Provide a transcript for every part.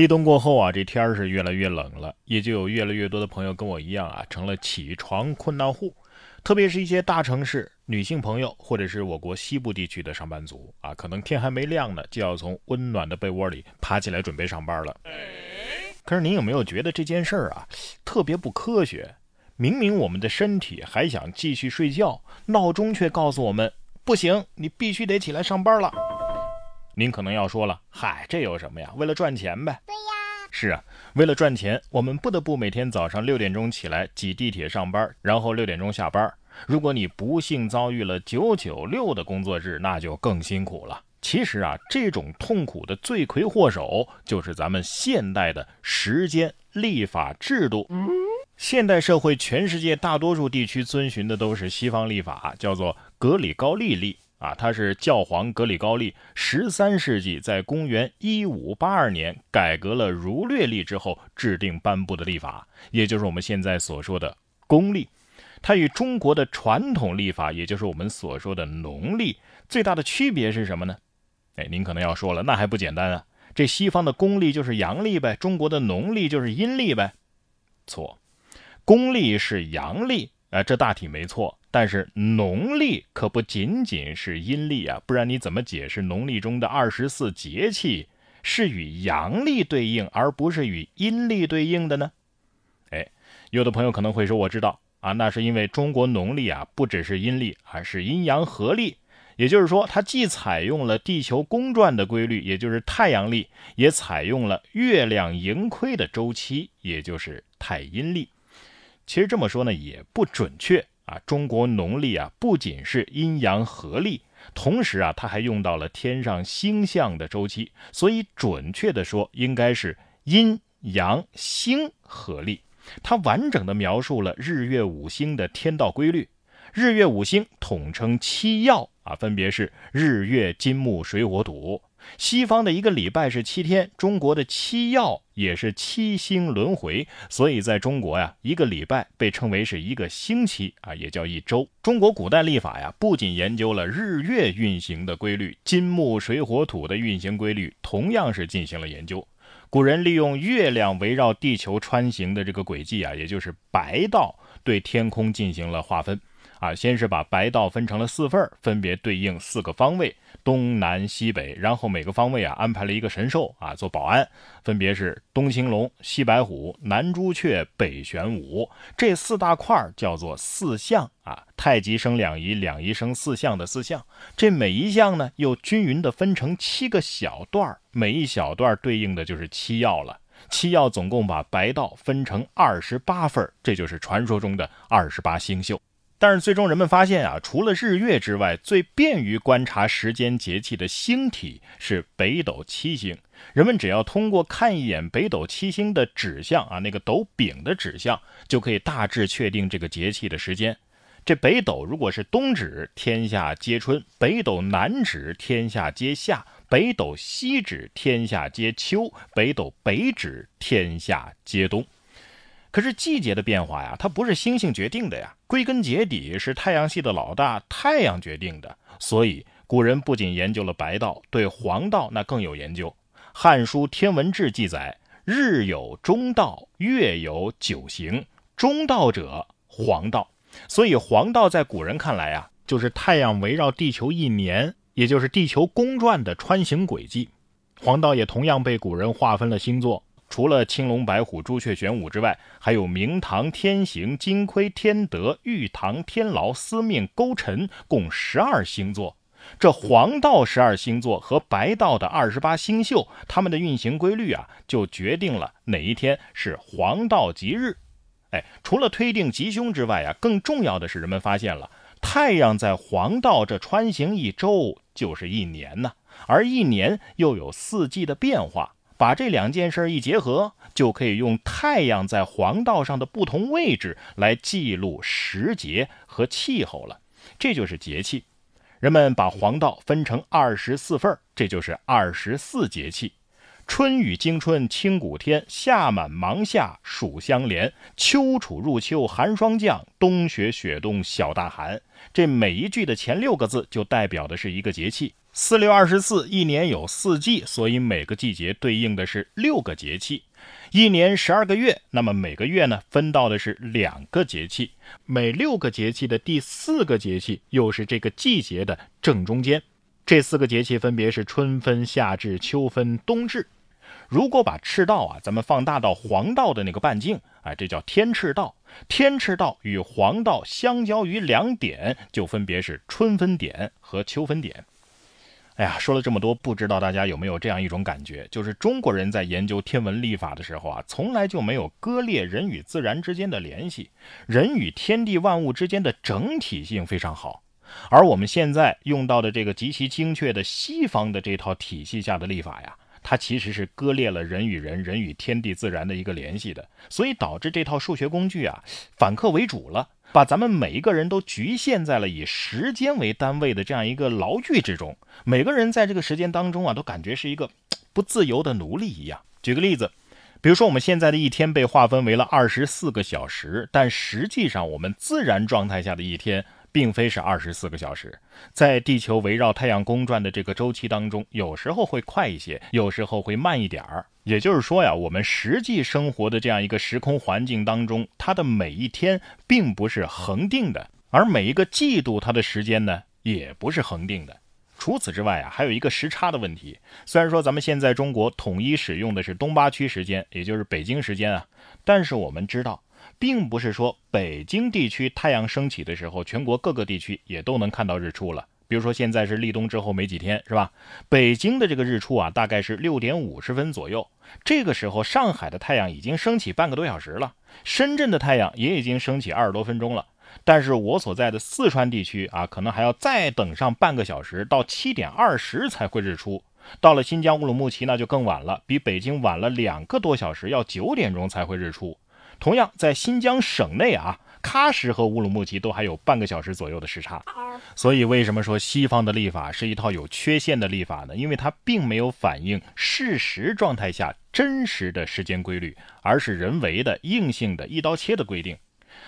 立冬过后啊，这天儿是越来越冷了，也就有越来越多的朋友跟我一样啊，成了起床困难户。特别是一些大城市女性朋友，或者是我国西部地区的上班族啊，可能天还没亮呢，就要从温暖的被窝里爬起来准备上班了。可是您有没有觉得这件事儿啊，特别不科学？明明我们的身体还想继续睡觉，闹钟却告诉我们不行，你必须得起来上班了。您可能要说了，嗨，这有什么呀？为了赚钱呗。对呀，是啊，为了赚钱，我们不得不每天早上六点钟起来挤地铁上班，然后六点钟下班。如果你不幸遭遇了九九六的工作日，那就更辛苦了。其实啊，这种痛苦的罪魁祸首就是咱们现代的时间立法制度。现代社会，全世界大多数地区遵循的都是西方立法，叫做格里高利历。啊，他是教皇格里高利十三世纪在公元一五八二年改革了儒略历之后制定颁布的历法，也就是我们现在所说的公历。它与中国的传统历法，也就是我们所说的农历，最大的区别是什么呢？哎，您可能要说了，那还不简单啊？这西方的公历就是阳历呗，中国的农历就是阴历呗？错，公历是阳历，啊，这大体没错。但是农历可不仅仅是阴历啊，不然你怎么解释农历中的二十四节气是与阳历对应，而不是与阴历对应的呢？哎，有的朋友可能会说，我知道啊，那是因为中国农历啊不只是阴历，而是阴阳合历，也就是说，它既采用了地球公转的规律，也就是太阳历，也采用了月亮盈亏的周期，也就是太阴历。其实这么说呢，也不准确。啊，中国农历啊，不仅是阴阳合历，同时啊，它还用到了天上星象的周期，所以准确的说，应该是阴阳星合历。它完整的描述了日月五星的天道规律。日月五星统称七曜啊，分别是日月金木水火土。西方的一个礼拜是七天，中国的七曜也是七星轮回，所以在中国呀，一个礼拜被称为是一个星期啊，也叫一周。中国古代历法呀，不仅研究了日月运行的规律，金木水火土的运行规律同样是进行了研究。古人利用月亮围绕地球穿行的这个轨迹啊，也就是白道，对天空进行了划分。啊，先是把白道分成了四份分别对应四个方位，东南西北，然后每个方位啊安排了一个神兽啊做保安，分别是东青龙、西白虎、南朱雀、北玄武，这四大块叫做四象啊，太极生两仪，两仪生四象的四象。这每一项呢又均匀的分成七个小段每一小段对应的就是七曜了。七曜总共把白道分成二十八份这就是传说中的二十八星宿。但是最终人们发现啊，除了日月之外，最便于观察时间节气的星体是北斗七星。人们只要通过看一眼北斗七星的指向啊，那个斗柄的指向，就可以大致确定这个节气的时间。这北斗如果是东指，天下皆春；北斗南指，天下皆夏；北斗西指，天下皆秋；北斗北指，天下皆冬。可是季节的变化呀，它不是星星决定的呀，归根结底是太阳系的老大太阳决定的。所以古人不仅研究了白道，对黄道那更有研究。《汉书·天文志》记载：“日有中道，月有九行，中道者黄道。”所以黄道在古人看来啊，就是太阳围绕地球一年，也就是地球公转的穿行轨迹。黄道也同样被古人划分了星座。除了青龙、白虎、朱雀、玄武之外，还有明堂、天行、金亏、天德、玉堂、天牢、司命、勾陈，共十二星座。这黄道十二星座和白道的二十八星宿，它们的运行规律啊，就决定了哪一天是黄道吉日。哎，除了推定吉凶之外啊，更重要的是，人们发现了太阳在黄道这穿行一周就是一年呢，而一年又有四季的变化。把这两件事一结合，就可以用太阳在黄道上的不同位置来记录时节和气候了。这就是节气。人们把黄道分成二十四份这就是二十四节气。春雨惊春清谷天，夏满芒夏暑相连，秋处入秋寒霜降，冬雪雪冬小大寒。这每一句的前六个字就代表的是一个节气。四六二十四，一年有四季，所以每个季节对应的是六个节气。一年十二个月，那么每个月呢分到的是两个节气，每六个节气的第四个节气又是这个季节的正中间。这四个节气分别是春分、夏至、秋分、冬至。如果把赤道啊，咱们放大到黄道的那个半径，哎，这叫天赤道。天赤道与黄道相交于两点，就分别是春分点和秋分点。哎呀，说了这么多，不知道大家有没有这样一种感觉，就是中国人在研究天文历法的时候啊，从来就没有割裂人与自然之间的联系，人与天地万物之间的整体性非常好。而我们现在用到的这个极其精确的西方的这套体系下的历法呀，它其实是割裂了人与人、人与天地自然的一个联系的，所以导致这套数学工具啊反客为主了。把咱们每一个人都局限在了以时间为单位的这样一个牢狱之中，每个人在这个时间当中啊，都感觉是一个不自由的奴隶一样。举个例子，比如说我们现在的一天被划分为了二十四个小时，但实际上我们自然状态下的一天。并非是二十四个小时，在地球围绕太阳公转的这个周期当中，有时候会快一些，有时候会慢一点儿。也就是说呀，我们实际生活的这样一个时空环境当中，它的每一天并不是恒定的，而每一个季度它的时间呢，也不是恒定的。除此之外啊，还有一个时差的问题。虽然说咱们现在中国统一使用的是东八区时间，也就是北京时间啊，但是我们知道。并不是说北京地区太阳升起的时候，全国各个地区也都能看到日出了。比如说现在是立冬之后没几天，是吧？北京的这个日出啊，大概是六点五十分左右。这个时候，上海的太阳已经升起半个多小时了，深圳的太阳也已经升起二十多分钟了。但是我所在的四川地区啊，可能还要再等上半个小时，到七点二十才会日出。到了新疆乌鲁木齐，那就更晚了，比北京晚了两个多小时，要九点钟才会日出。同样，在新疆省内啊，喀什和乌鲁木齐都还有半个小时左右的时差。所以，为什么说西方的立法是一套有缺陷的立法呢？因为它并没有反映事实状态下真实的时间规律，而是人为的、硬性的、一刀切的规定。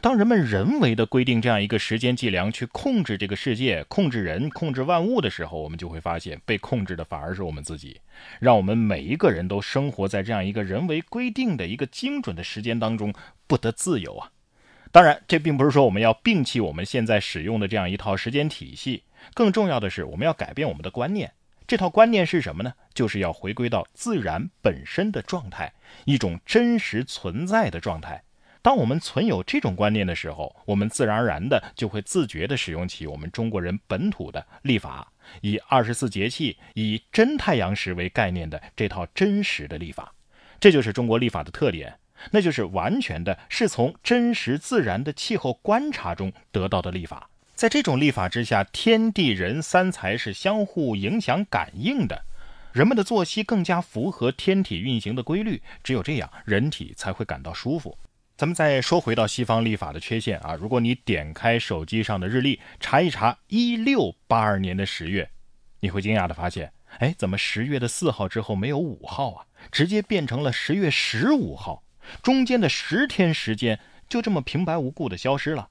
当人们人为的规定这样一个时间计量去控制这个世界、控制人、控制万物的时候，我们就会发现，被控制的反而是我们自己，让我们每一个人都生活在这样一个人为规定的一个精准的时间当中，不得自由啊！当然，这并不是说我们要摒弃我们现在使用的这样一套时间体系，更重要的是，我们要改变我们的观念。这套观念是什么呢？就是要回归到自然本身的状态，一种真实存在的状态。当我们存有这种观念的时候，我们自然而然的就会自觉地使用起我们中国人本土的历法，以二十四节气、以真太阳时为概念的这套真实的历法。这就是中国历法的特点，那就是完全的是从真实自然的气候观察中得到的历法。在这种历法之下，天地人三才是相互影响感应的，人们的作息更加符合天体运行的规律，只有这样，人体才会感到舒服。咱们再说回到西方历法的缺陷啊，如果你点开手机上的日历查一查一六八二年的十月，你会惊讶的发现，哎，怎么十月的四号之后没有五号啊？直接变成了十月十五号，中间的十天时间就这么平白无故的消失了。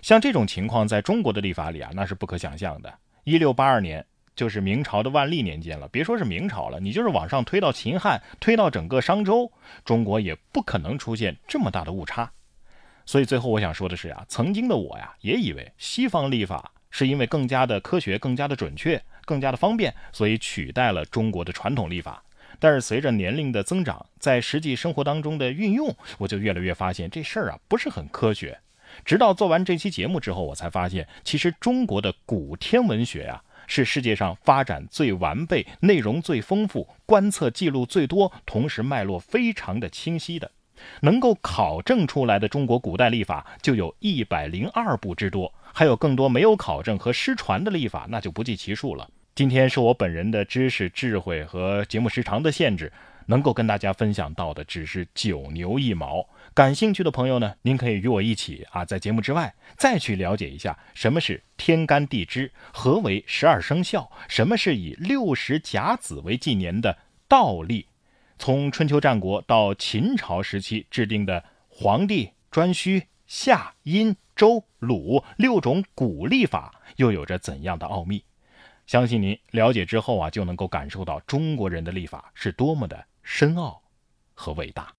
像这种情况，在中国的历法里啊，那是不可想象的。一六八二年。就是明朝的万历年间了，别说是明朝了，你就是往上推到秦汉，推到整个商周，中国也不可能出现这么大的误差。所以最后我想说的是啊，曾经的我呀，也以为西方历法是因为更加的科学、更加的准确、更加的方便，所以取代了中国的传统历法。但是随着年龄的增长，在实际生活当中的运用，我就越来越发现这事儿啊不是很科学。直到做完这期节目之后，我才发现，其实中国的古天文学呀。是世界上发展最完备、内容最丰富、观测记录最多、同时脉络非常的清晰的，能够考证出来的中国古代历法就有一百零二部之多，还有更多没有考证和失传的历法，那就不计其数了。今天是我本人的知识、智慧和节目时长的限制。能够跟大家分享到的只是九牛一毛。感兴趣的朋友呢，您可以与我一起啊，在节目之外再去了解一下什么是天干地支，何为十二生肖，什么是以六十甲子为纪年的倒历。从春秋战国到秦朝时期制定的黄帝、颛顼、夏、殷、周、鲁六种古历法又有着怎样的奥秘？相信您了解之后啊，就能够感受到中国人的历法是多么的深奥和伟大。